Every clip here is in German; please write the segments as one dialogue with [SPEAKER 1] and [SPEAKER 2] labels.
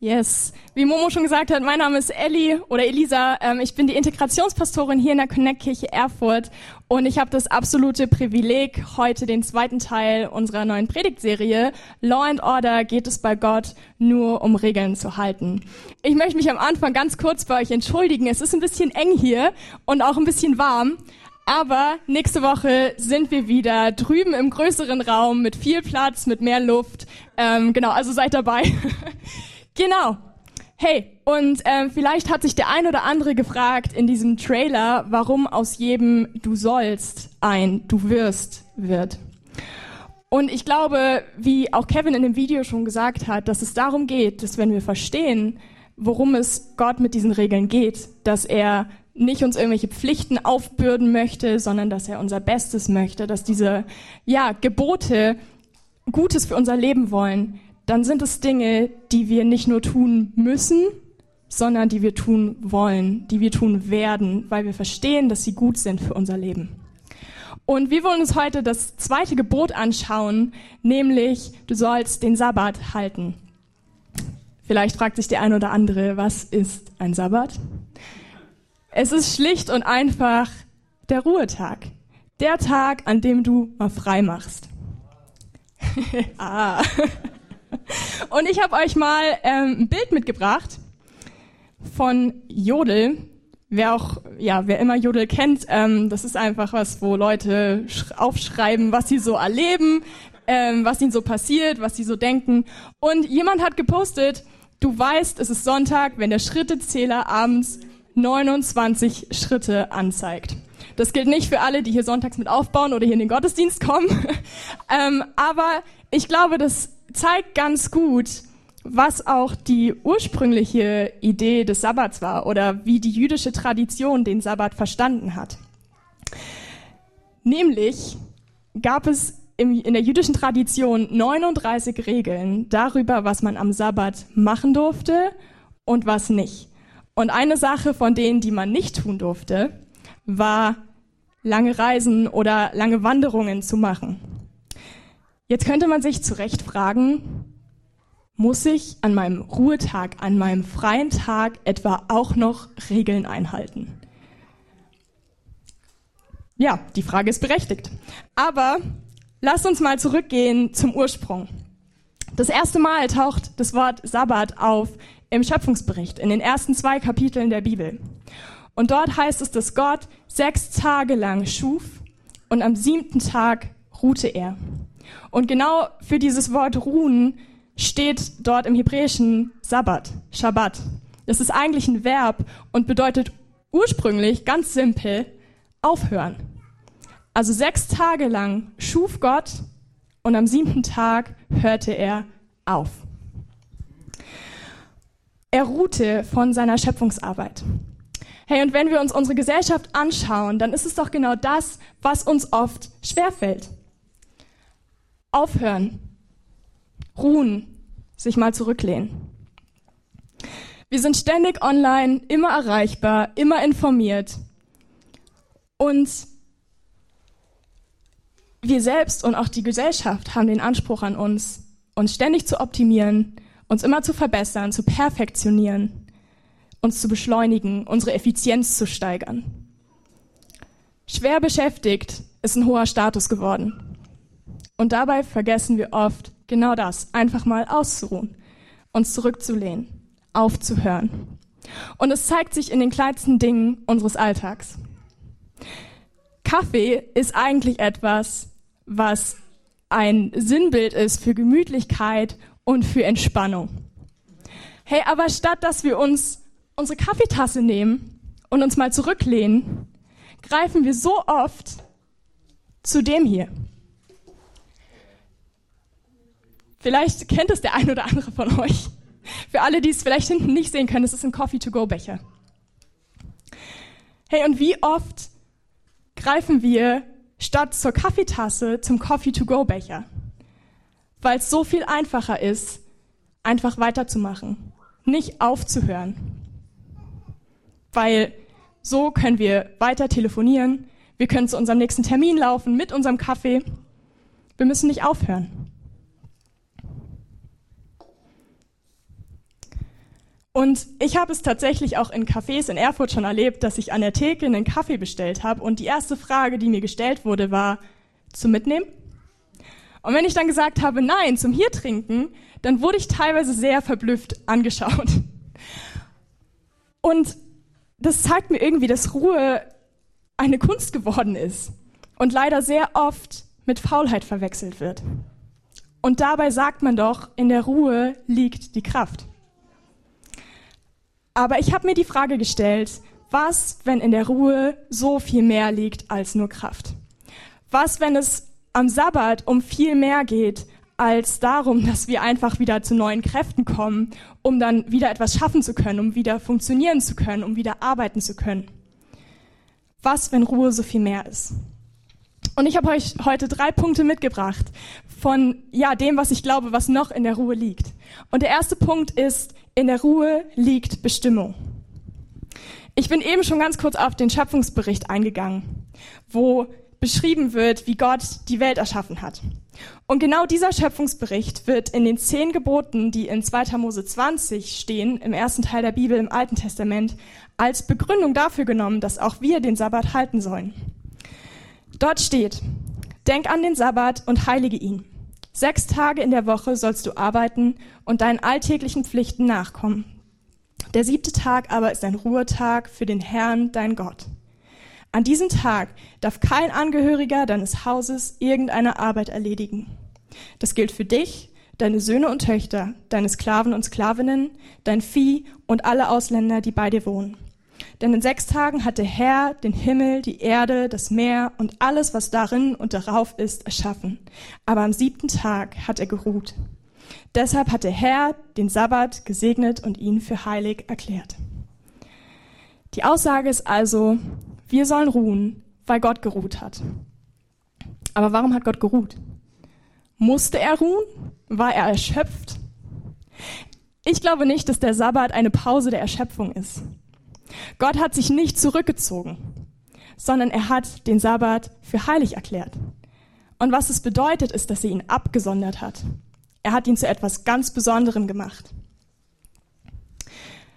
[SPEAKER 1] Yes. Wie Momo schon gesagt hat, mein Name ist Elli oder Elisa. Ähm, ich bin die Integrationspastorin hier in der Connect-Kirche Erfurt und ich habe das absolute Privileg, heute den zweiten Teil unserer neuen Predigtserie Law and Order geht es bei Gott nur um Regeln zu halten. Ich möchte mich am Anfang ganz kurz bei euch entschuldigen. Es ist ein bisschen eng hier und auch ein bisschen warm. Aber nächste Woche sind wir wieder drüben im größeren Raum mit viel Platz, mit mehr Luft. Ähm, genau, also seid dabei. Genau. Hey, und ähm, vielleicht hat sich der ein oder andere gefragt in diesem Trailer, warum aus jedem Du sollst ein Du wirst wird. Und ich glaube, wie auch Kevin in dem Video schon gesagt hat, dass es darum geht, dass wenn wir verstehen, worum es Gott mit diesen Regeln geht, dass er nicht uns irgendwelche Pflichten aufbürden möchte, sondern dass er unser Bestes möchte, dass diese ja, Gebote Gutes für unser Leben wollen, dann sind es Dinge, die wir nicht nur tun müssen, sondern die wir tun wollen, die wir tun werden, weil wir verstehen, dass sie gut sind für unser Leben. Und wir wollen uns heute das zweite Gebot anschauen, nämlich du sollst den Sabbat halten. Vielleicht fragt sich der ein oder andere, was ist ein Sabbat? Es ist schlicht und einfach der Ruhetag. Der Tag, an dem du mal frei machst. ah. Und ich habe euch mal ähm, ein Bild mitgebracht von Jodel. Wer auch, ja, wer immer Jodel kennt, ähm, das ist einfach was, wo Leute aufschreiben, was sie so erleben, ähm, was ihnen so passiert, was sie so denken. Und jemand hat gepostet, du weißt, es ist Sonntag, wenn der Schrittezähler abends 29 Schritte anzeigt. Das gilt nicht für alle, die hier sonntags mit aufbauen oder hier in den Gottesdienst kommen. ähm, aber ich glaube, dass zeigt ganz gut, was auch die ursprüngliche Idee des Sabbats war oder wie die jüdische Tradition den Sabbat verstanden hat. Nämlich gab es in der jüdischen Tradition 39 Regeln darüber, was man am Sabbat machen durfte und was nicht. Und eine Sache von denen, die man nicht tun durfte, war lange Reisen oder lange Wanderungen zu machen. Jetzt könnte man sich zu Recht fragen, muss ich an meinem Ruhetag, an meinem freien Tag etwa auch noch Regeln einhalten? Ja, die Frage ist berechtigt. Aber lasst uns mal zurückgehen zum Ursprung. Das erste Mal taucht das Wort Sabbat auf im Schöpfungsbericht, in den ersten zwei Kapiteln der Bibel. Und dort heißt es, dass Gott sechs Tage lang schuf und am siebten Tag ruhte er. Und genau für dieses Wort ruhen steht dort im Hebräischen Sabbat, Shabbat. Das ist eigentlich ein Verb und bedeutet ursprünglich ganz simpel aufhören. Also sechs Tage lang schuf Gott und am siebten Tag hörte er auf. Er ruhte von seiner Schöpfungsarbeit. Hey, und wenn wir uns unsere Gesellschaft anschauen, dann ist es doch genau das, was uns oft schwerfällt aufhören, ruhen, sich mal zurücklehnen. Wir sind ständig online, immer erreichbar, immer informiert. Und wir selbst und auch die Gesellschaft haben den Anspruch an uns, uns ständig zu optimieren, uns immer zu verbessern, zu perfektionieren, uns zu beschleunigen, unsere Effizienz zu steigern. Schwer beschäftigt ist ein hoher Status geworden. Und dabei vergessen wir oft genau das, einfach mal auszuruhen, uns zurückzulehnen, aufzuhören. Und es zeigt sich in den kleinsten Dingen unseres Alltags. Kaffee ist eigentlich etwas, was ein Sinnbild ist für Gemütlichkeit und für Entspannung. Hey, aber statt dass wir uns unsere Kaffeetasse nehmen und uns mal zurücklehnen, greifen wir so oft zu dem hier. Vielleicht kennt es der ein oder andere von euch. Für alle, die es vielleicht hinten nicht sehen können, es ist ein Coffee-to-go-Becher. Hey, und wie oft greifen wir statt zur Kaffeetasse zum Coffee-to-go-Becher? Weil es so viel einfacher ist, einfach weiterzumachen, nicht aufzuhören. Weil so können wir weiter telefonieren, wir können zu unserem nächsten Termin laufen mit unserem Kaffee. Wir müssen nicht aufhören. Und ich habe es tatsächlich auch in Cafés in Erfurt schon erlebt, dass ich an der Theke einen Kaffee bestellt habe und die erste Frage, die mir gestellt wurde, war, zum Mitnehmen? Und wenn ich dann gesagt habe, nein, zum hier trinken, dann wurde ich teilweise sehr verblüfft angeschaut. Und das zeigt mir irgendwie, dass Ruhe eine Kunst geworden ist und leider sehr oft mit Faulheit verwechselt wird. Und dabei sagt man doch, in der Ruhe liegt die Kraft. Aber ich habe mir die Frage gestellt, was, wenn in der Ruhe so viel mehr liegt als nur Kraft? Was, wenn es am Sabbat um viel mehr geht als darum, dass wir einfach wieder zu neuen Kräften kommen, um dann wieder etwas schaffen zu können, um wieder funktionieren zu können, um wieder arbeiten zu können? Was, wenn Ruhe so viel mehr ist? Und ich habe euch heute drei Punkte mitgebracht von ja, dem, was ich glaube, was noch in der Ruhe liegt. Und der erste Punkt ist, in der Ruhe liegt Bestimmung. Ich bin eben schon ganz kurz auf den Schöpfungsbericht eingegangen, wo beschrieben wird, wie Gott die Welt erschaffen hat. Und genau dieser Schöpfungsbericht wird in den zehn Geboten, die in 2. Mose 20 stehen, im ersten Teil der Bibel im Alten Testament, als Begründung dafür genommen, dass auch wir den Sabbat halten sollen. Dort steht, denk an den Sabbat und heilige ihn. Sechs Tage in der Woche sollst du arbeiten und deinen alltäglichen Pflichten nachkommen. Der siebte Tag aber ist ein Ruhetag für den Herrn, dein Gott. An diesem Tag darf kein Angehöriger deines Hauses irgendeine Arbeit erledigen. Das gilt für dich, deine Söhne und Töchter, deine Sklaven und Sklavinnen, dein Vieh und alle Ausländer, die bei dir wohnen. Denn in sechs Tagen hat der Herr den Himmel, die Erde, das Meer und alles, was darin und darauf ist, erschaffen. Aber am siebten Tag hat er geruht. Deshalb hat der Herr den Sabbat gesegnet und ihn für heilig erklärt. Die Aussage ist also, wir sollen ruhen, weil Gott geruht hat. Aber warum hat Gott geruht? Musste er ruhen? War er erschöpft? Ich glaube nicht, dass der Sabbat eine Pause der Erschöpfung ist. Gott hat sich nicht zurückgezogen, sondern er hat den Sabbat für heilig erklärt. Und was es bedeutet, ist, dass er ihn abgesondert hat. Er hat ihn zu etwas ganz Besonderem gemacht.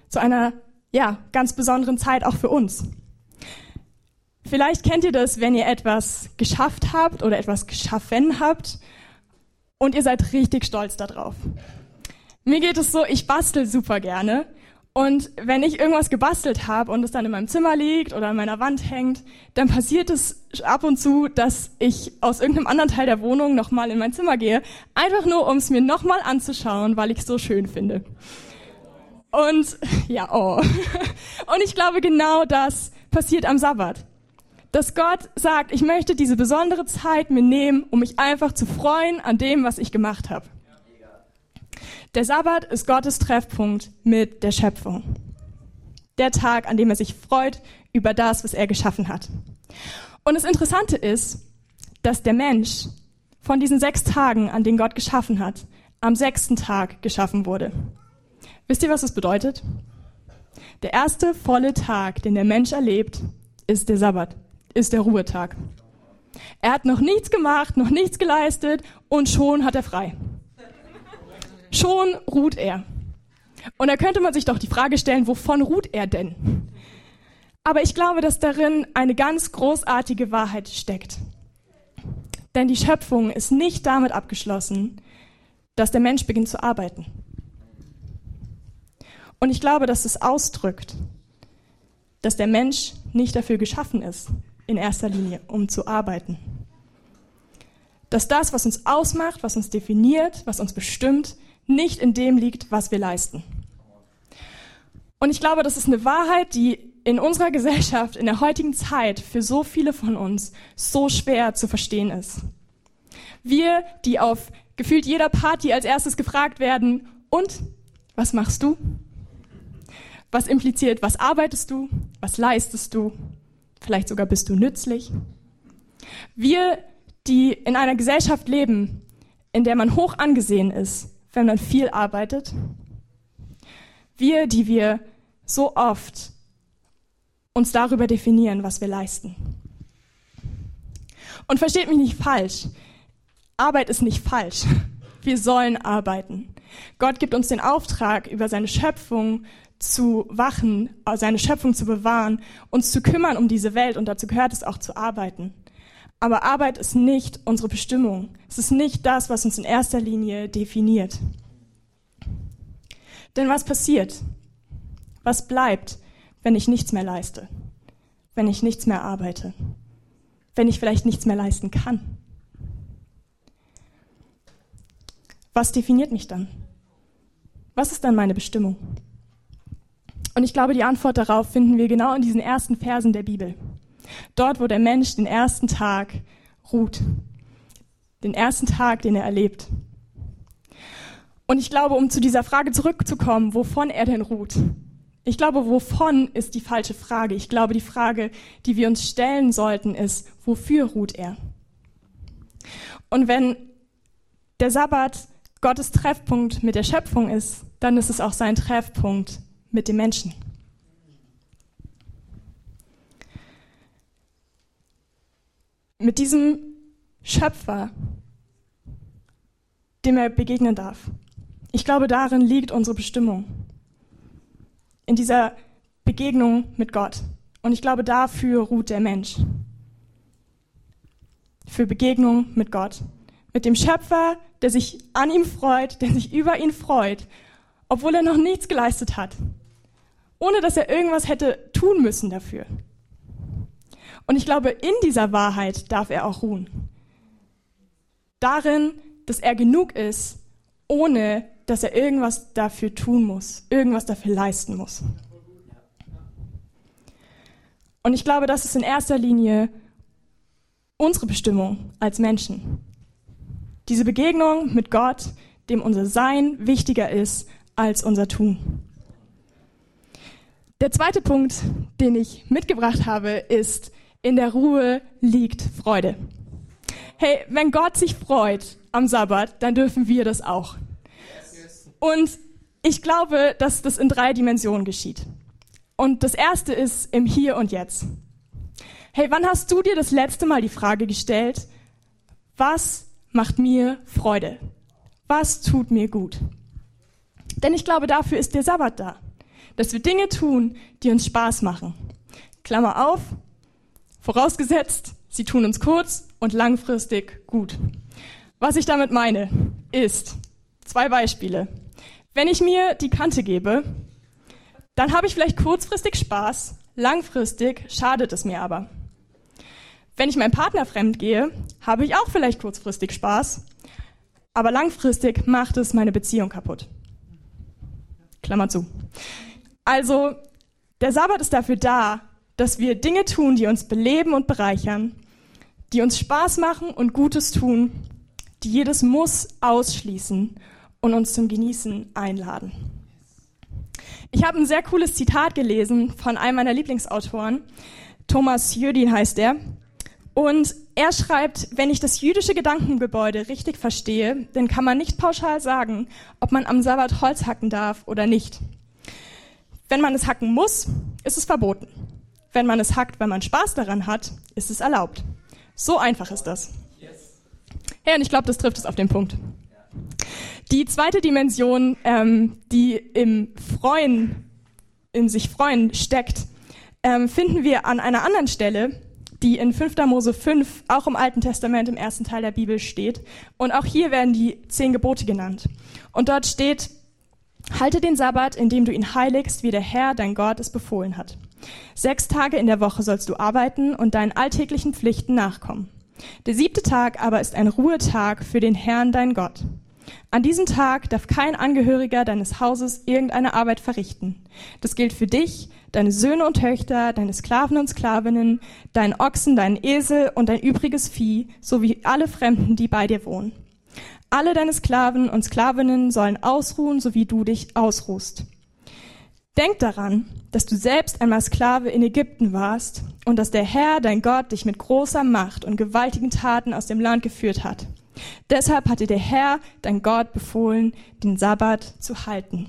[SPEAKER 1] Zu einer, ja, ganz besonderen Zeit auch für uns. Vielleicht kennt ihr das, wenn ihr etwas geschafft habt oder etwas geschaffen habt und ihr seid richtig stolz darauf. Mir geht es so, ich bastel super gerne und wenn ich irgendwas gebastelt habe und es dann in meinem Zimmer liegt oder an meiner Wand hängt, dann passiert es ab und zu, dass ich aus irgendeinem anderen Teil der Wohnung nochmal in mein Zimmer gehe, einfach nur, um es mir nochmal anzuschauen, weil ich es so schön finde. Und ja, oh. Und ich glaube, genau das passiert am Sabbat. Dass Gott sagt, ich möchte diese besondere Zeit mir nehmen, um mich einfach zu freuen an dem, was ich gemacht habe. Der Sabbat ist Gottes Treffpunkt mit der Schöpfung. Der Tag, an dem er sich freut über das, was er geschaffen hat. Und das Interessante ist, dass der Mensch von diesen sechs Tagen, an denen Gott geschaffen hat, am sechsten Tag geschaffen wurde. Wisst ihr, was das bedeutet? Der erste volle Tag, den der Mensch erlebt, ist der Sabbat, ist der Ruhetag. Er hat noch nichts gemacht, noch nichts geleistet und schon hat er frei schon ruht er. Und da könnte man sich doch die Frage stellen, wovon ruht er denn? Aber ich glaube, dass darin eine ganz großartige Wahrheit steckt. Denn die Schöpfung ist nicht damit abgeschlossen, dass der Mensch beginnt zu arbeiten. Und ich glaube, dass es ausdrückt, dass der Mensch nicht dafür geschaffen ist, in erster Linie, um zu arbeiten. Dass das, was uns ausmacht, was uns definiert, was uns bestimmt, nicht in dem liegt, was wir leisten. Und ich glaube, das ist eine Wahrheit, die in unserer Gesellschaft, in der heutigen Zeit für so viele von uns so schwer zu verstehen ist. Wir, die auf gefühlt jeder Party als erstes gefragt werden, und was machst du? Was impliziert, was arbeitest du? Was leistest du? Vielleicht sogar bist du nützlich. Wir, die in einer Gesellschaft leben, in der man hoch angesehen ist, wenn man viel arbeitet. Wir, die wir so oft uns darüber definieren, was wir leisten. Und versteht mich nicht falsch. Arbeit ist nicht falsch. Wir sollen arbeiten. Gott gibt uns den Auftrag, über seine Schöpfung zu wachen, seine Schöpfung zu bewahren, uns zu kümmern um diese Welt und dazu gehört es auch zu arbeiten. Aber Arbeit ist nicht unsere Bestimmung. Es ist nicht das, was uns in erster Linie definiert. Denn was passiert? Was bleibt, wenn ich nichts mehr leiste? Wenn ich nichts mehr arbeite? Wenn ich vielleicht nichts mehr leisten kann? Was definiert mich dann? Was ist dann meine Bestimmung? Und ich glaube, die Antwort darauf finden wir genau in diesen ersten Versen der Bibel. Dort, wo der Mensch den ersten Tag ruht. Den ersten Tag, den er erlebt. Und ich glaube, um zu dieser Frage zurückzukommen, wovon er denn ruht. Ich glaube, wovon ist die falsche Frage. Ich glaube, die Frage, die wir uns stellen sollten, ist, wofür ruht er? Und wenn der Sabbat Gottes Treffpunkt mit der Schöpfung ist, dann ist es auch sein Treffpunkt mit dem Menschen. Mit diesem Schöpfer, dem er begegnen darf. Ich glaube, darin liegt unsere Bestimmung. In dieser Begegnung mit Gott. Und ich glaube, dafür ruht der Mensch. Für Begegnung mit Gott. Mit dem Schöpfer, der sich an ihm freut, der sich über ihn freut, obwohl er noch nichts geleistet hat. Ohne dass er irgendwas hätte tun müssen dafür. Und ich glaube, in dieser Wahrheit darf er auch ruhen. Darin, dass er genug ist, ohne dass er irgendwas dafür tun muss, irgendwas dafür leisten muss. Und ich glaube, das ist in erster Linie unsere Bestimmung als Menschen. Diese Begegnung mit Gott, dem unser Sein wichtiger ist als unser Tun. Der zweite Punkt, den ich mitgebracht habe, ist, in der Ruhe liegt Freude. Hey, wenn Gott sich freut am Sabbat, dann dürfen wir das auch. Und ich glaube, dass das in drei Dimensionen geschieht. Und das erste ist im Hier und Jetzt. Hey, wann hast du dir das letzte Mal die Frage gestellt, was macht mir Freude? Was tut mir gut? Denn ich glaube, dafür ist der Sabbat da. Dass wir Dinge tun, die uns Spaß machen. Klammer auf, vorausgesetzt, sie tun uns kurz und langfristig gut. Was ich damit meine, ist zwei Beispiele. Wenn ich mir die Kante gebe, dann habe ich vielleicht kurzfristig Spaß, langfristig schadet es mir aber. Wenn ich meinem Partner fremd gehe, habe ich auch vielleicht kurzfristig Spaß, aber langfristig macht es meine Beziehung kaputt. Klammer zu. Also, der Sabbat ist dafür da, dass wir Dinge tun, die uns beleben und bereichern, die uns Spaß machen und Gutes tun, die jedes Muss ausschließen und uns zum Genießen einladen. Ich habe ein sehr cooles Zitat gelesen von einem meiner Lieblingsautoren. Thomas Jödin heißt er. Und er schreibt, wenn ich das jüdische Gedankengebäude richtig verstehe, dann kann man nicht pauschal sagen, ob man am Sabbat Holz hacken darf oder nicht. Wenn man es hacken muss, ist es verboten. Wenn man es hackt, weil man Spaß daran hat, ist es erlaubt. So einfach ist das. Ja, und ich glaube, das trifft es auf den Punkt. Die zweite Dimension, ähm, die im Freuen, in sich freuen steckt, ähm, finden wir an einer anderen Stelle, die in 5. Mose 5, auch im Alten Testament im ersten Teil der Bibel steht. Und auch hier werden die zehn Gebote genannt. Und dort steht, halte den Sabbat, indem du ihn heiligst, wie der Herr, dein Gott, es befohlen hat. Sechs Tage in der Woche sollst du arbeiten und deinen alltäglichen Pflichten nachkommen. Der siebte Tag aber ist ein Ruhetag für den Herrn, dein Gott. An diesem Tag darf kein Angehöriger deines Hauses irgendeine Arbeit verrichten. Das gilt für dich, deine Söhne und Töchter, deine Sklaven und Sklavinnen, deinen Ochsen, deinen Esel und dein übriges Vieh, sowie alle Fremden, die bei dir wohnen. Alle deine Sklaven und Sklavinnen sollen ausruhen, so wie du dich ausruhst. Denk daran, dass du selbst einmal Sklave in Ägypten warst und dass der Herr, dein Gott, dich mit großer Macht und gewaltigen Taten aus dem Land geführt hat. Deshalb hatte der Herr, dein Gott, befohlen, den Sabbat zu halten.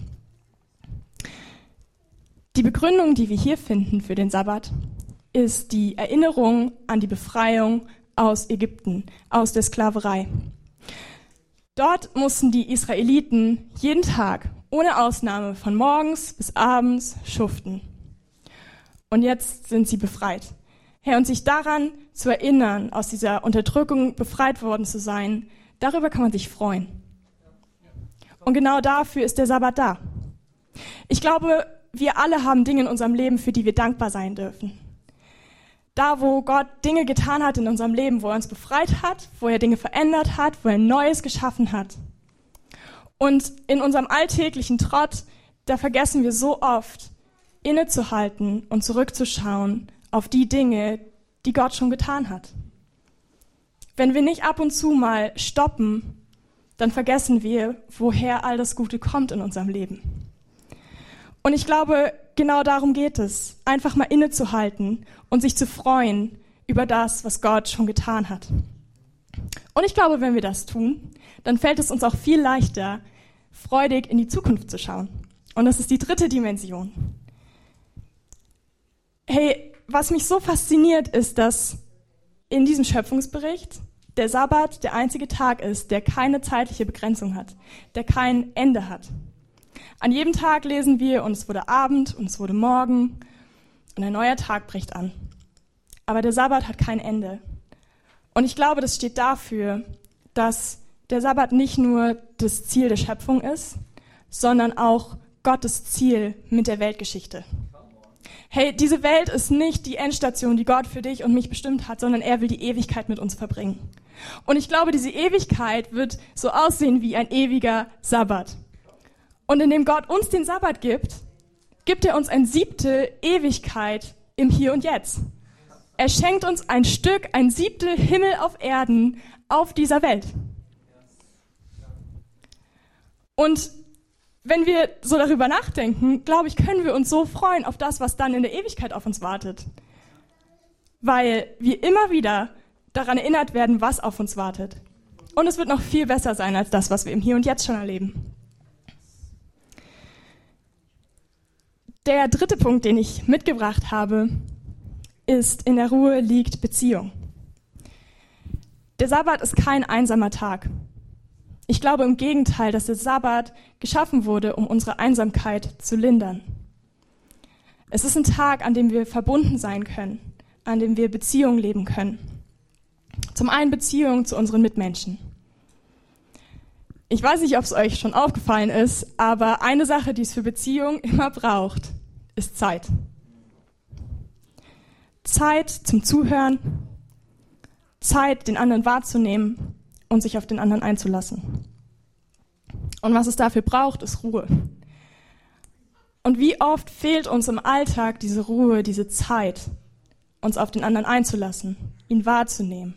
[SPEAKER 1] Die Begründung, die wir hier finden für den Sabbat, ist die Erinnerung an die Befreiung aus Ägypten, aus der Sklaverei. Dort mussten die Israeliten jeden Tag ohne Ausnahme von morgens bis abends schuften. Und jetzt sind sie befreit. Herr, und sich daran zu erinnern, aus dieser Unterdrückung befreit worden zu sein, darüber kann man sich freuen. Und genau dafür ist der Sabbat da. Ich glaube, wir alle haben Dinge in unserem Leben, für die wir dankbar sein dürfen. Da, wo Gott Dinge getan hat in unserem Leben, wo er uns befreit hat, wo er Dinge verändert hat, wo er Neues geschaffen hat. Und in unserem alltäglichen Trott, da vergessen wir so oft, innezuhalten und zurückzuschauen auf die Dinge, die Gott schon getan hat. Wenn wir nicht ab und zu mal stoppen, dann vergessen wir, woher all das Gute kommt in unserem Leben. Und ich glaube, genau darum geht es, einfach mal innezuhalten und sich zu freuen über das, was Gott schon getan hat. Und ich glaube, wenn wir das tun, dann fällt es uns auch viel leichter, freudig in die Zukunft zu schauen. Und das ist die dritte Dimension. Hey, was mich so fasziniert, ist, dass in diesem Schöpfungsbericht der Sabbat der einzige Tag ist, der keine zeitliche Begrenzung hat, der kein Ende hat. An jedem Tag lesen wir, und es wurde Abend und es wurde Morgen und ein neuer Tag bricht an. Aber der Sabbat hat kein Ende. Und ich glaube, das steht dafür, dass der Sabbat nicht nur das Ziel der Schöpfung ist, sondern auch Gottes Ziel mit der Weltgeschichte. Hey, diese Welt ist nicht die Endstation, die Gott für dich und mich bestimmt hat, sondern er will die Ewigkeit mit uns verbringen. Und ich glaube, diese Ewigkeit wird so aussehen wie ein ewiger Sabbat. Und indem Gott uns den Sabbat gibt, gibt er uns ein siebte Ewigkeit im Hier und Jetzt. Er schenkt uns ein Stück, ein Siebtel Himmel auf Erden auf dieser Welt. Und wenn wir so darüber nachdenken, glaube ich, können wir uns so freuen auf das, was dann in der Ewigkeit auf uns wartet. Weil wir immer wieder daran erinnert werden, was auf uns wartet. Und es wird noch viel besser sein als das, was wir im Hier und Jetzt schon erleben. Der dritte Punkt, den ich mitgebracht habe, ist, in der Ruhe liegt Beziehung. Der Sabbat ist kein einsamer Tag. Ich glaube im Gegenteil, dass der Sabbat geschaffen wurde, um unsere Einsamkeit zu lindern. Es ist ein Tag, an dem wir verbunden sein können, an dem wir Beziehungen leben können. Zum einen Beziehung zu unseren Mitmenschen. Ich weiß nicht, ob es euch schon aufgefallen ist, aber eine Sache, die es für Beziehungen immer braucht, ist Zeit. Zeit zum Zuhören, Zeit, den anderen wahrzunehmen und sich auf den anderen einzulassen. Und was es dafür braucht, ist Ruhe. Und wie oft fehlt uns im Alltag diese Ruhe, diese Zeit, uns auf den anderen einzulassen, ihn wahrzunehmen.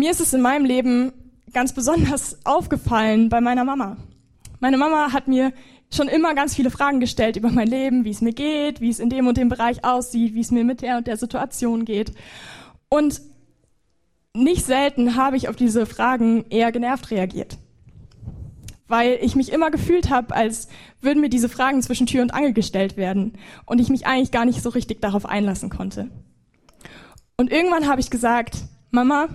[SPEAKER 1] Mir ist es in meinem Leben ganz besonders aufgefallen bei meiner Mama. Meine Mama hat mir schon immer ganz viele Fragen gestellt über mein Leben, wie es mir geht, wie es in dem und dem Bereich aussieht, wie es mir mit der und der Situation geht. Und nicht selten habe ich auf diese Fragen eher genervt reagiert. Weil ich mich immer gefühlt habe, als würden mir diese Fragen zwischen Tür und Angel gestellt werden und ich mich eigentlich gar nicht so richtig darauf einlassen konnte. Und irgendwann habe ich gesagt, Mama,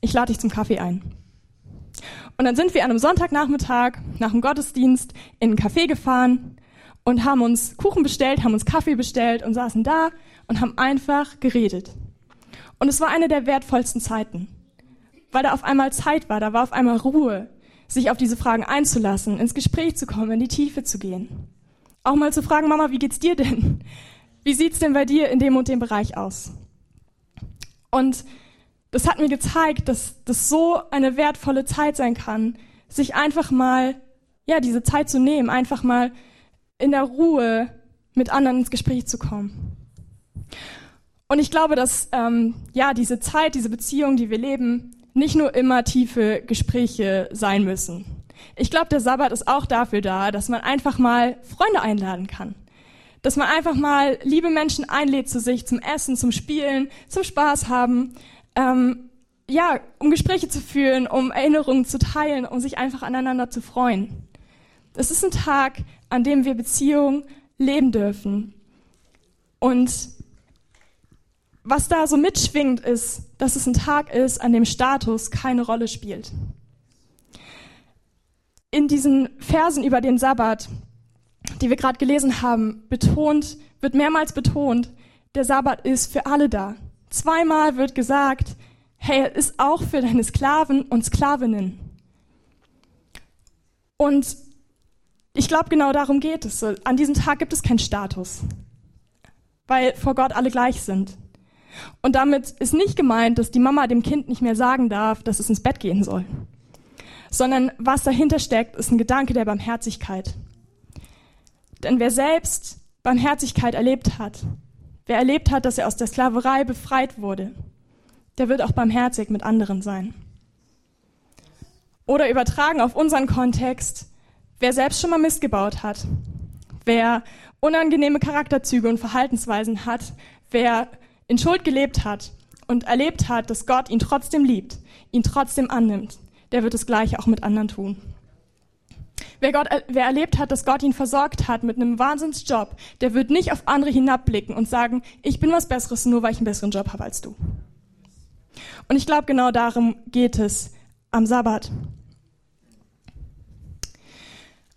[SPEAKER 1] ich lade dich zum Kaffee ein. Und dann sind wir an einem Sonntagnachmittag nach dem Gottesdienst in ein Café gefahren und haben uns Kuchen bestellt, haben uns Kaffee bestellt und saßen da und haben einfach geredet. Und es war eine der wertvollsten Zeiten, weil da auf einmal Zeit war, da war auf einmal Ruhe, sich auf diese Fragen einzulassen, ins Gespräch zu kommen, in die Tiefe zu gehen. Auch mal zu fragen, Mama, wie geht's dir denn? Wie sieht's denn bei dir in dem und dem Bereich aus? Und das hat mir gezeigt, dass das so eine wertvolle Zeit sein kann, sich einfach mal, ja, diese Zeit zu nehmen, einfach mal in der Ruhe mit anderen ins Gespräch zu kommen. Und ich glaube, dass ähm, ja diese Zeit, diese Beziehung, die wir leben, nicht nur immer tiefe Gespräche sein müssen. Ich glaube, der Sabbat ist auch dafür da, dass man einfach mal Freunde einladen kann. Dass man einfach mal liebe Menschen einlädt zu sich zum Essen, zum Spielen, zum Spaß haben, ähm, ja, um Gespräche zu führen, um Erinnerungen zu teilen, um sich einfach aneinander zu freuen. Es ist ein Tag, an dem wir Beziehungen leben dürfen. Und was da so mitschwingt, ist, dass es ein Tag ist, an dem Status keine Rolle spielt. In diesen Versen über den Sabbat, die wir gerade gelesen haben, betont, wird mehrmals betont, der Sabbat ist für alle da. Zweimal wird gesagt, hey, er ist auch für deine Sklaven und Sklavinnen. Und ich glaube, genau darum geht es. An diesem Tag gibt es keinen Status, weil vor Gott alle gleich sind. Und damit ist nicht gemeint, dass die Mama dem Kind nicht mehr sagen darf, dass es ins Bett gehen soll, sondern was dahinter steckt, ist ein Gedanke der Barmherzigkeit. Denn wer selbst Barmherzigkeit erlebt hat, wer erlebt hat, dass er aus der Sklaverei befreit wurde, der wird auch barmherzig mit anderen sein. Oder übertragen auf unseren Kontext, wer selbst schon mal Mist gebaut hat, wer unangenehme Charakterzüge und Verhaltensweisen hat, wer in Schuld gelebt hat und erlebt hat, dass Gott ihn trotzdem liebt, ihn trotzdem annimmt, der wird das Gleiche auch mit anderen tun. Wer, Gott, wer erlebt hat, dass Gott ihn versorgt hat mit einem Wahnsinnsjob, der wird nicht auf andere hinabblicken und sagen, ich bin was Besseres, nur weil ich einen besseren Job habe als du. Und ich glaube, genau darum geht es am Sabbat.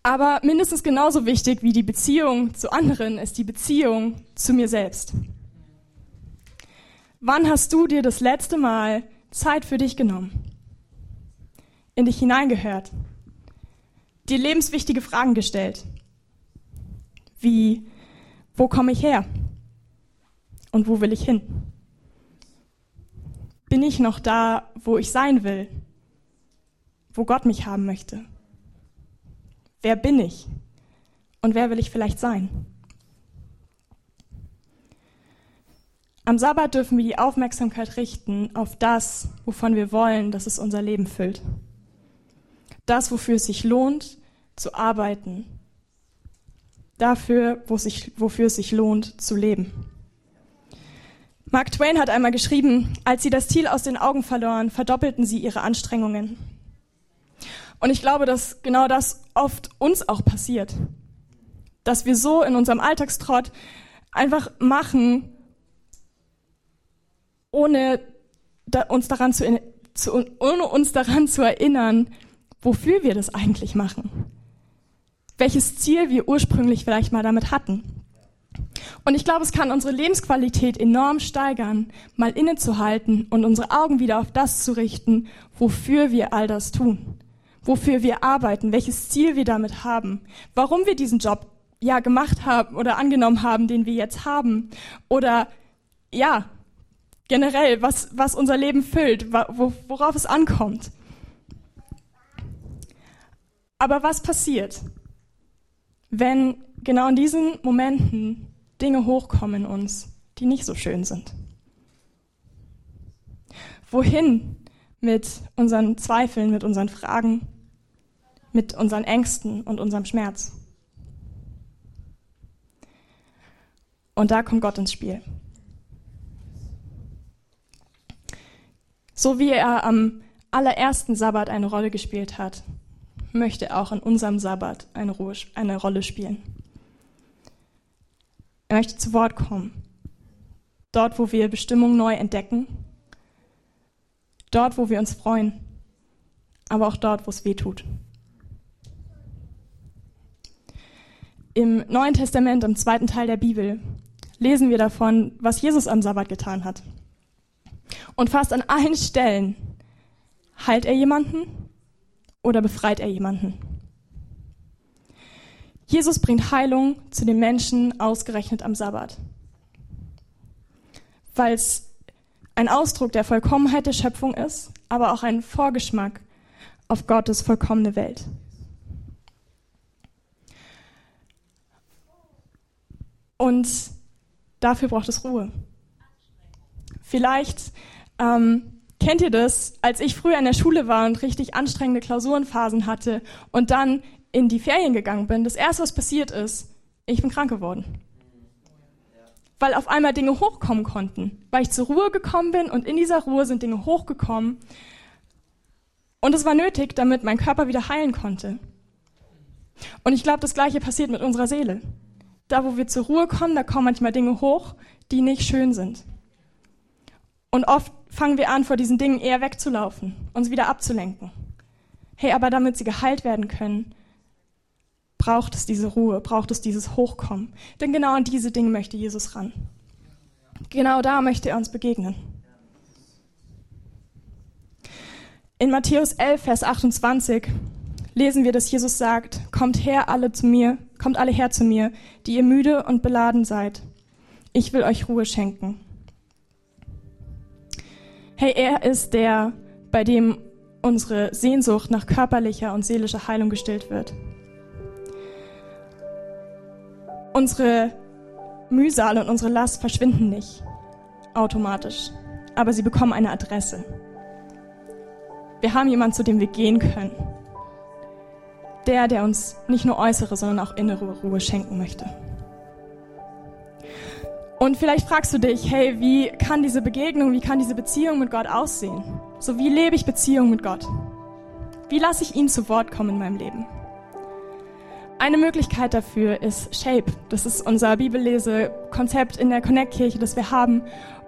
[SPEAKER 1] Aber mindestens genauso wichtig wie die Beziehung zu anderen ist die Beziehung zu mir selbst. Wann hast du dir das letzte Mal Zeit für dich genommen? In dich hineingehört? Dir lebenswichtige Fragen gestellt? Wie, wo komme ich her? Und wo will ich hin? Bin ich noch da, wo ich sein will? Wo Gott mich haben möchte? Wer bin ich? Und wer will ich vielleicht sein? Am Sabbat dürfen wir die Aufmerksamkeit richten auf das, wovon wir wollen, dass es unser Leben füllt. Das, wofür es sich lohnt, zu arbeiten. Dafür, wo sich, wofür es sich lohnt, zu leben. Mark Twain hat einmal geschrieben, als sie das Ziel aus den Augen verloren, verdoppelten sie ihre Anstrengungen. Und ich glaube, dass genau das oft uns auch passiert. Dass wir so in unserem Alltagstrott einfach machen, ohne uns daran zu, ohne uns daran zu erinnern, wofür wir das eigentlich machen. Welches Ziel wir ursprünglich vielleicht mal damit hatten. Und ich glaube, es kann unsere Lebensqualität enorm steigern, mal innezuhalten und unsere Augen wieder auf das zu richten, wofür wir all das tun. Wofür wir arbeiten, welches Ziel wir damit haben, warum wir diesen Job ja gemacht haben oder angenommen haben, den wir jetzt haben. Oder ja, generell, was, was unser Leben füllt, worauf es ankommt. Aber was passiert, wenn genau in diesen Momenten Dinge hochkommen in uns, die nicht so schön sind? Wohin mit unseren Zweifeln, mit unseren Fragen, mit unseren Ängsten und unserem Schmerz? Und da kommt Gott ins Spiel. So wie er am allerersten Sabbat eine Rolle gespielt hat, möchte auch in unserem Sabbat eine, Ruhe, eine Rolle spielen. Er möchte zu Wort kommen. Dort, wo wir Bestimmung neu entdecken. Dort, wo wir uns freuen. Aber auch dort, wo es weh tut. Im Neuen Testament, im zweiten Teil der Bibel, lesen wir davon, was Jesus am Sabbat getan hat. Und fast an allen Stellen heilt er jemanden oder befreit er jemanden. Jesus bringt Heilung zu den Menschen ausgerechnet am Sabbat, weil es ein Ausdruck der Vollkommenheit der Schöpfung ist, aber auch ein Vorgeschmack auf Gottes vollkommene Welt. Und dafür braucht es Ruhe. Vielleicht ähm, kennt ihr das, als ich früher in der Schule war und richtig anstrengende Klausurenphasen hatte und dann in die Ferien gegangen bin? Das erste, was passiert ist, ich bin krank geworden. Weil auf einmal Dinge hochkommen konnten. Weil ich zur Ruhe gekommen bin und in dieser Ruhe sind Dinge hochgekommen. Und es war nötig, damit mein Körper wieder heilen konnte. Und ich glaube, das Gleiche passiert mit unserer Seele. Da, wo wir zur Ruhe kommen, da kommen manchmal Dinge hoch, die nicht schön sind. Und oft fangen wir an, vor diesen Dingen eher wegzulaufen, uns wieder abzulenken. Hey, aber damit sie geheilt werden können, braucht es diese Ruhe, braucht es dieses Hochkommen. Denn genau an diese Dinge möchte Jesus ran. Genau da möchte er uns begegnen. In Matthäus 11, Vers 28 lesen wir, dass Jesus sagt, kommt her alle zu mir, kommt alle her zu mir, die ihr müde und beladen seid. Ich will euch Ruhe schenken. Hey, er ist der, bei dem unsere Sehnsucht nach körperlicher und seelischer Heilung gestillt wird. Unsere Mühsal und unsere Last verschwinden nicht automatisch, aber sie bekommen eine Adresse. Wir haben jemanden, zu dem wir gehen können. Der, der uns nicht nur äußere, sondern auch innere Ruhe schenken möchte. Und vielleicht fragst du dich, hey, wie kann diese Begegnung, wie kann diese Beziehung mit Gott aussehen? So wie lebe ich Beziehung mit Gott? Wie lasse ich ihn zu Wort kommen in meinem Leben? Eine Möglichkeit dafür ist Shape. Das ist unser Bibellese-Konzept in der Connect-Kirche, das wir haben.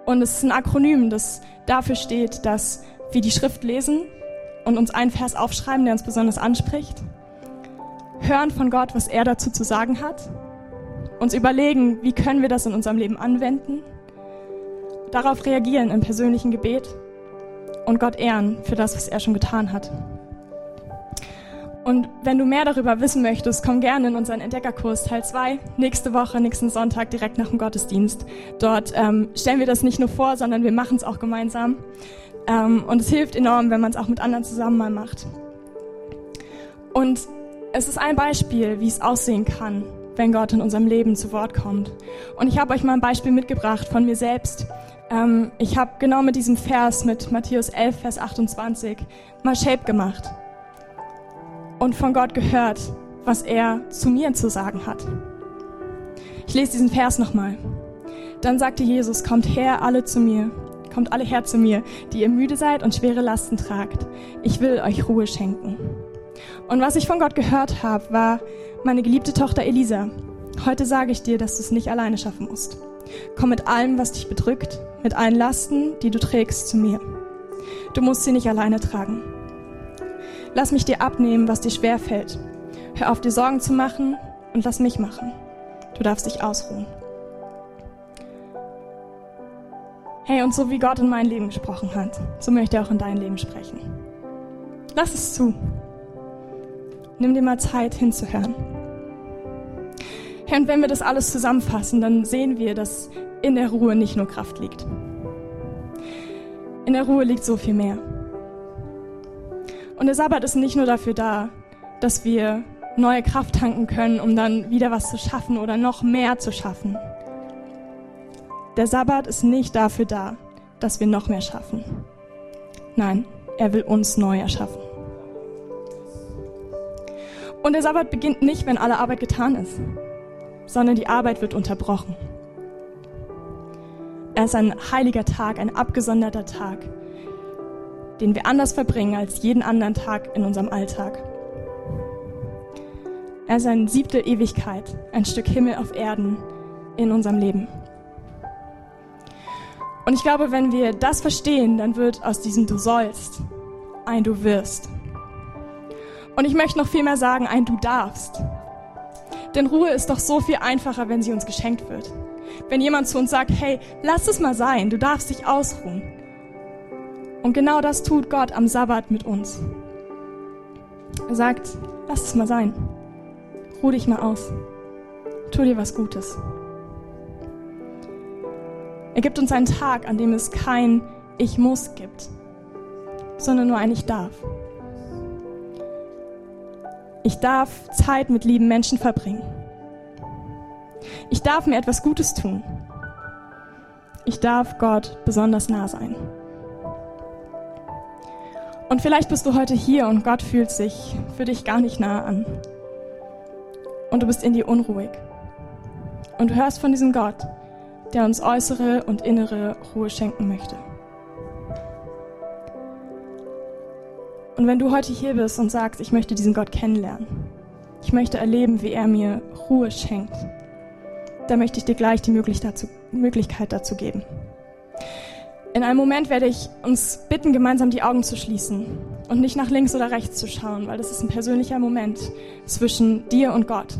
[SPEAKER 1] Und es ist ein Akronym, das dafür steht, dass wir die Schrift lesen und uns einen Vers aufschreiben, der uns besonders anspricht. Hören von Gott, was er dazu zu sagen hat. Uns überlegen, wie können wir das in unserem Leben anwenden. Darauf reagieren im persönlichen Gebet und Gott ehren für das, was er schon getan hat. Und wenn du mehr darüber wissen möchtest, komm gerne in unseren Entdeckerkurs Teil 2, nächste Woche, nächsten Sonntag, direkt nach dem Gottesdienst. Dort ähm, stellen wir das nicht nur vor, sondern wir machen es auch gemeinsam. Ähm, und es hilft enorm, wenn man es auch mit anderen zusammen mal macht. Und es ist ein Beispiel, wie es aussehen kann, wenn Gott in unserem Leben zu Wort kommt. Und ich habe euch mal ein Beispiel mitgebracht von mir selbst. Ähm, ich habe genau mit diesem Vers, mit Matthäus 11, Vers 28, mal Shape gemacht und von Gott gehört, was er zu mir zu sagen hat. Ich lese diesen Vers nochmal. Dann sagte Jesus, kommt her alle zu mir, kommt alle her zu mir, die ihr müde seid und schwere Lasten tragt. Ich will euch Ruhe schenken. Und was ich von Gott gehört habe, war meine geliebte Tochter Elisa. Heute sage ich dir, dass du es nicht alleine schaffen musst. Komm mit allem, was dich bedrückt, mit allen Lasten, die du trägst, zu mir. Du musst sie nicht alleine tragen. Lass mich dir abnehmen, was dir schwer fällt. Hör auf, dir Sorgen zu machen und lass mich machen. Du darfst dich ausruhen. Hey, und so wie Gott in mein Leben gesprochen hat, so möchte er auch in dein Leben sprechen. Lass es zu. Nimm dir mal Zeit hinzuhören. Herr, und wenn wir das alles zusammenfassen, dann sehen wir, dass in der Ruhe nicht nur Kraft liegt. In der Ruhe liegt so viel mehr. Und der Sabbat ist nicht nur dafür da, dass wir neue Kraft tanken können, um dann wieder was zu schaffen oder noch mehr zu schaffen. Der Sabbat ist nicht dafür da, dass wir noch mehr schaffen. Nein, er will uns neu erschaffen. Und der Sabbat beginnt nicht, wenn alle Arbeit getan ist, sondern die Arbeit wird unterbrochen. Er ist ein heiliger Tag, ein abgesonderter Tag, den wir anders verbringen als jeden anderen Tag in unserem Alltag. Er ist eine siebte Ewigkeit, ein Stück Himmel auf Erden in unserem Leben. Und ich glaube, wenn wir das verstehen, dann wird aus diesem Du sollst ein Du wirst. Und ich möchte noch viel mehr sagen, ein Du darfst. Denn Ruhe ist doch so viel einfacher, wenn sie uns geschenkt wird. Wenn jemand zu uns sagt, hey, lass es mal sein, du darfst dich ausruhen. Und genau das tut Gott am Sabbat mit uns. Er sagt, lass es mal sein. Ruh dich mal aus. Tu dir was Gutes. Er gibt uns einen Tag, an dem es kein Ich muss gibt, sondern nur ein Ich darf. Ich darf Zeit mit lieben Menschen verbringen. Ich darf mir etwas Gutes tun. Ich darf Gott besonders nah sein. Und vielleicht bist du heute hier und Gott fühlt sich für dich gar nicht nah an. Und du bist in dir unruhig. Und du hörst von diesem Gott, der uns äußere und innere Ruhe schenken möchte. Und wenn du heute hier bist und sagst, ich möchte diesen Gott kennenlernen, ich möchte erleben, wie er mir Ruhe schenkt, dann möchte ich dir gleich die Möglichkeit dazu geben. In einem Moment werde ich uns bitten, gemeinsam die Augen zu schließen und nicht nach links oder rechts zu schauen, weil das ist ein persönlicher Moment zwischen dir und Gott.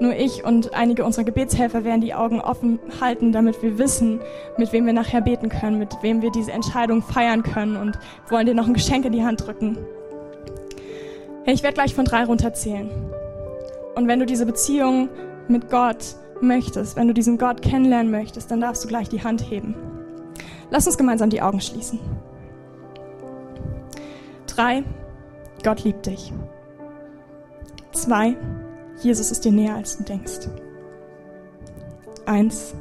[SPEAKER 1] Nur ich und einige unserer Gebetshelfer werden die Augen offen halten, damit wir wissen, mit wem wir nachher beten können, mit wem wir diese Entscheidung feiern können und wollen dir noch ein Geschenk in die Hand drücken. Ich werde gleich von drei runterzählen. Und wenn du diese Beziehung mit Gott möchtest, wenn du diesen Gott kennenlernen möchtest, dann darfst du gleich die Hand heben. Lass uns gemeinsam die Augen schließen. Drei, Gott liebt dich. Zwei, Jesus ist dir näher, als du denkst. Eins,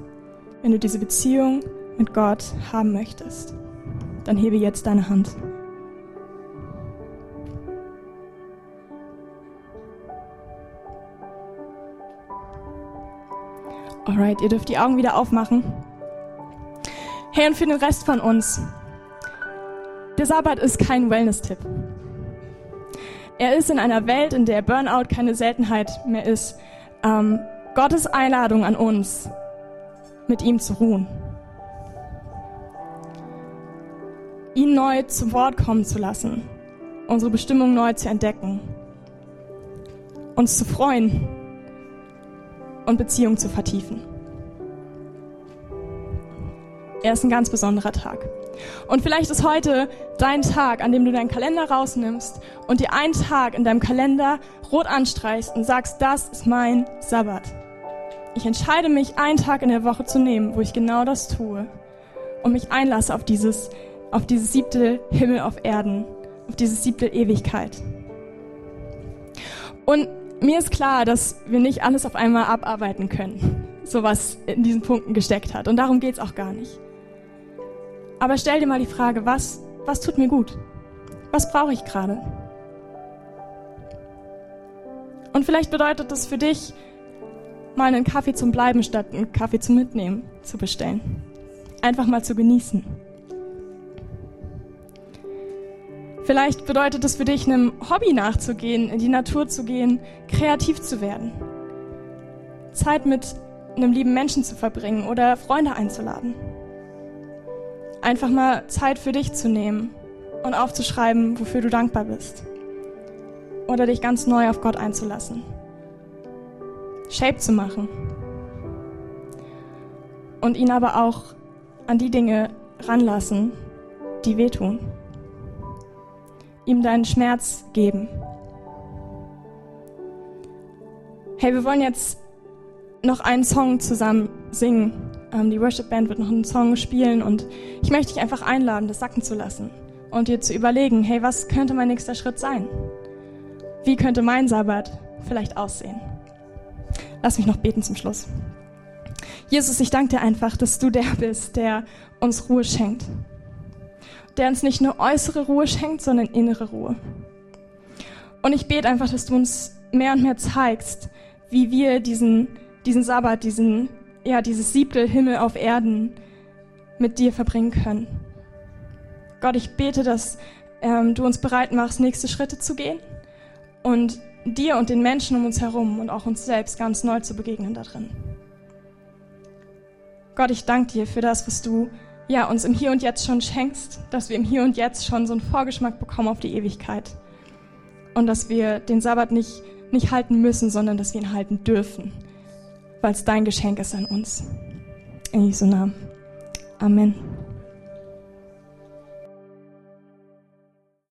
[SPEAKER 1] wenn du diese Beziehung mit Gott haben möchtest, dann hebe jetzt deine Hand. Alright, ihr dürft die Augen wieder aufmachen. Hey, und für den Rest von uns, der Sabbat ist kein Wellness-Tipp. Er ist in einer Welt, in der Burnout keine Seltenheit mehr ist, ähm, Gottes Einladung an uns, mit ihm zu ruhen. Ihn neu zu Wort kommen zu lassen, unsere Bestimmung neu zu entdecken, uns zu freuen und Beziehung zu vertiefen. Er ist ein ganz besonderer Tag. Und vielleicht ist heute dein Tag, an dem du deinen Kalender rausnimmst und dir einen Tag in deinem Kalender rot anstreichst und sagst, das ist mein Sabbat. Ich entscheide mich, einen Tag in der Woche zu nehmen, wo ich genau das tue und mich einlasse auf dieses, auf dieses siebte Himmel auf Erden, auf dieses siebte Ewigkeit. Und mir ist klar, dass wir nicht alles auf einmal abarbeiten können, so was in diesen Punkten gesteckt hat. Und darum geht's auch gar nicht. Aber stell dir mal die Frage, was, was tut mir gut? Was brauche ich gerade? Und vielleicht bedeutet das für dich, mal einen Kaffee zum Bleiben statt einen Kaffee zum Mitnehmen zu bestellen. Einfach mal zu genießen. Vielleicht bedeutet es für dich, einem Hobby nachzugehen, in die Natur zu gehen, kreativ zu werden. Zeit mit einem lieben Menschen zu verbringen oder Freunde einzuladen einfach mal Zeit für dich zu nehmen und aufzuschreiben, wofür du dankbar bist. Oder dich ganz neu auf Gott einzulassen. Shape zu machen. Und ihn aber auch an die Dinge ranlassen, die wehtun. Ihm deinen Schmerz geben. Hey, wir wollen jetzt noch einen Song zusammen singen. Ähm, die Worship Band wird noch einen Song spielen und ich möchte dich einfach einladen, das sacken zu lassen und dir zu überlegen, hey, was könnte mein nächster Schritt sein? Wie könnte mein Sabbat vielleicht aussehen? Lass mich noch beten zum Schluss. Jesus, ich danke dir einfach, dass du der bist, der uns Ruhe schenkt. Der uns nicht nur äußere Ruhe schenkt, sondern innere Ruhe. Und ich bete einfach, dass du uns mehr und mehr zeigst, wie wir diesen, diesen Sabbat, diesen ja, dieses siebte Himmel auf Erden mit dir verbringen können. Gott, ich bete, dass ähm, du uns bereit machst, nächste Schritte zu gehen und dir und den Menschen um uns herum und auch uns selbst ganz neu zu begegnen da drin. Gott, ich danke dir für das, was du ja, uns im Hier und Jetzt schon schenkst, dass wir im Hier und Jetzt schon so einen Vorgeschmack bekommen auf die Ewigkeit. Und dass wir den Sabbat nicht, nicht halten müssen, sondern dass wir ihn halten dürfen weil es dein Geschenk ist an uns. In Jesu Namen. Amen.